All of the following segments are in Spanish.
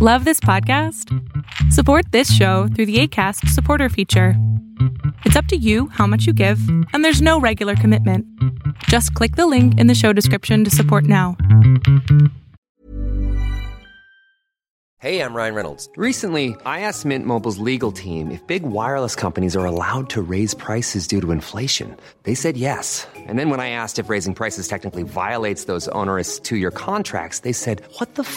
Love this podcast? Support this show through the ACAST supporter feature. It's up to you how much you give, and there's no regular commitment. Just click the link in the show description to support now. Hey, I'm Ryan Reynolds. Recently, I asked Mint Mobile's legal team if big wireless companies are allowed to raise prices due to inflation. They said yes. And then when I asked if raising prices technically violates those onerous two year contracts, they said, What the f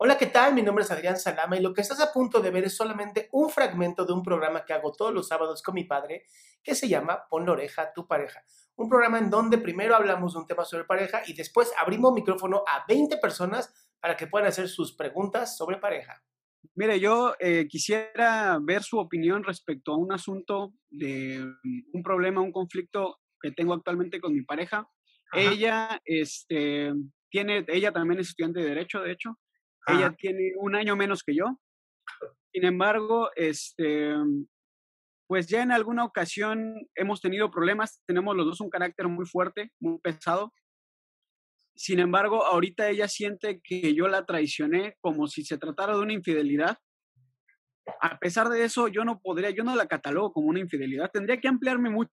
Hola, ¿qué tal? Mi nombre es Adrián Salama y lo que estás a punto de ver es solamente un fragmento de un programa que hago todos los sábados con mi padre que se llama Pon la oreja a tu pareja. Un programa en donde primero hablamos de un tema sobre pareja y después abrimos micrófono a 20 personas para que puedan hacer sus preguntas sobre pareja. Mire, yo eh, quisiera ver su opinión respecto a un asunto de mm, un problema, un conflicto que tengo actualmente con mi pareja. Ajá. Ella, este, tiene, ella también es estudiante de derecho, de hecho. Ella tiene un año menos que yo. Sin embargo, este, pues ya en alguna ocasión hemos tenido problemas. Tenemos los dos un carácter muy fuerte, muy pesado. Sin embargo, ahorita ella siente que yo la traicioné como si se tratara de una infidelidad. A pesar de eso, yo no podría, yo no la catalogo como una infidelidad. Tendría que ampliarme mucho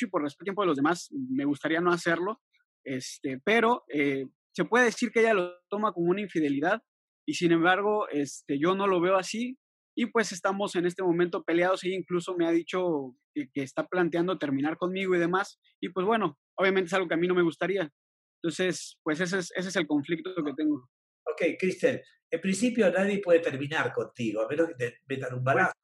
y por respeto al tiempo de los demás, me gustaría no hacerlo. Este, pero eh, se puede decir que ella lo toma como una infidelidad y sin embargo, este, yo no lo veo así y pues estamos en este momento peleados. Ella incluso me ha dicho que, que está planteando terminar conmigo y demás. Y pues bueno, obviamente es algo que a mí no me gustaría. Entonces, pues ese es, ese es el conflicto que tengo. Ok, Cristel, en principio nadie puede terminar contigo, a menos que te metan un balazo.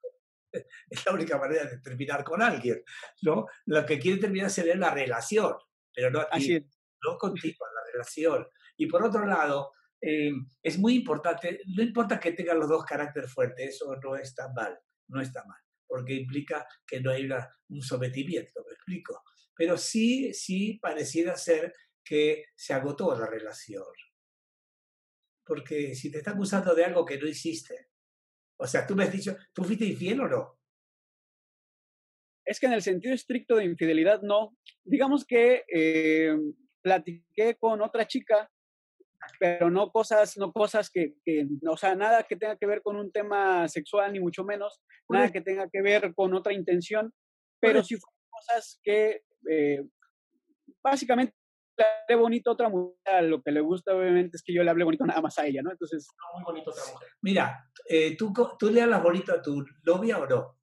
Es la única manera de terminar con alguien, ¿no? Lo que quiere terminar sería la relación, pero no a ti, Así es. no contigo, la relación. Y por otro lado, eh, es muy importante, no importa que tengan los dos carácter fuerte, eso no está mal, no está mal, porque implica que no hay una- un sometimiento, me explico. Pero sí, sí pareciera ser que se agotó la relación. Porque si te está acusando de algo que no hiciste, o sea, tú me has dicho, ¿tú fuiste infiel o no? Es que en el sentido estricto de infidelidad, no. Digamos que eh, platiqué con otra chica, pero no cosas, no cosas que, que, o sea, nada que tenga que ver con un tema sexual, ni mucho menos, nada que tenga que ver con otra intención, pero sí fueron cosas que eh, básicamente le hablé bonito a otra mujer, lo que le gusta obviamente es que yo le hable bonito nada más a ella, ¿no? Entonces, Muy bonito otra mujer. Mira, eh, ¿tú, ¿tú le hablas bonito a tu novia o no?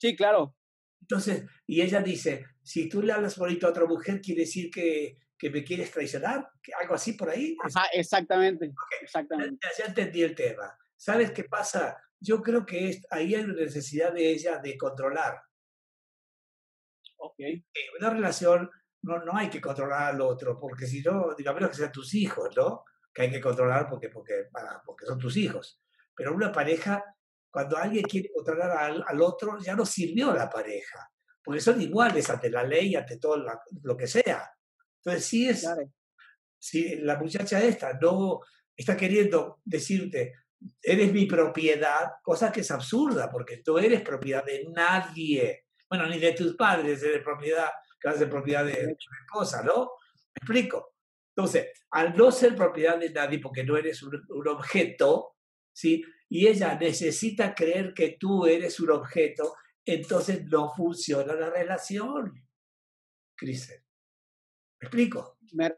sí, claro, Entonces, y ella dice, si tú le hablas bonito a otra mujer, quiere decir que, que me quieres traicionar, ¿Que algo así por ahí. Ajá, exactamente, ya, exactamente. ya entendí el tema. ¿Sabes qué pasa? Yo creo que es, ahí hay una necesidad de ella de controlar. Ok. En una relación no, no hay que controlar al otro, porque si no, digo, a menos que sean tus hijos, ¿no? Que hay que controlar porque, porque, para- porque son tus hijos. Pero una pareja, cuando alguien quiere controlar al, al otro, ya no sirvió la pareja, porque son iguales ante la ley, ante todo la- lo que sea. Entonces, sí es, Claro. la muchacha esta no está queriendo decirte, eres mi propiedad, cosa que es absurda, porque tú eres propiedad de nadie. Bueno, ni de tus padres eres propiedad, que vas a ser propiedad de de cosa, ¿no? ¿Me explico? Entonces, al no ser propiedad de nadie, porque no eres un, un objeto, ¿sí? Y ella necesita creer que tú eres un objeto, entonces no funciona la relación. Crisel. ¿Me explico? Me,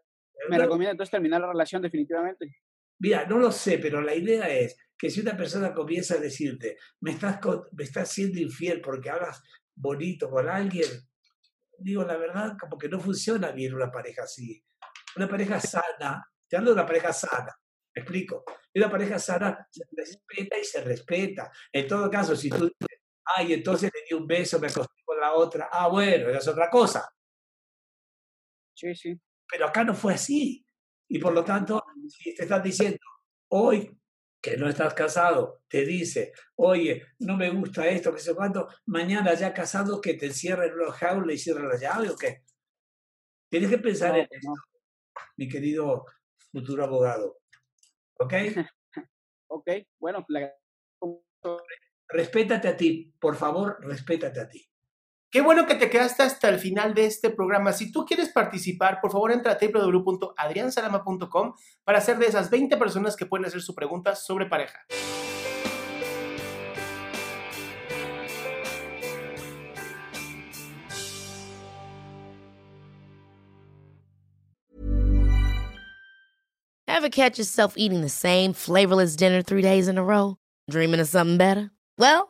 me recomienda entonces terminar la relación definitivamente. Mira, no lo sé, pero la idea es que si una persona comienza a decirte, me estás, me estás siendo infiel porque hablas bonito con alguien, digo la verdad, como que no funciona bien una pareja así. Una pareja sana, te hablo de una pareja sana, me explico. Una pareja sana se respeta y se respeta. En todo caso, si tú dices, ay, entonces le di un beso, me acosté con la otra, ah, bueno, es otra cosa. Sí, sí. Pero acá no fue así. Y por lo tanto, si te estás diciendo, hoy que no estás casado, te dice, oye, no me gusta esto, que sé cuánto, mañana ya casado que te encierren en una jaula y cierren la llave o qué. Tienes que pensar en esto, mi querido futuro abogado. ¿Ok? ok, bueno, la... respétate a ti, por favor, respétate a ti. Qué bueno que te quedaste hasta el final de este programa. Si tú quieres participar, por favor entra a www.adriansalama.com para ser de esas 20 personas que pueden hacer su pregunta sobre pareja. Ever catch yourself eating the same flavorless dinner three days in a row? Dreaming of something better? Well,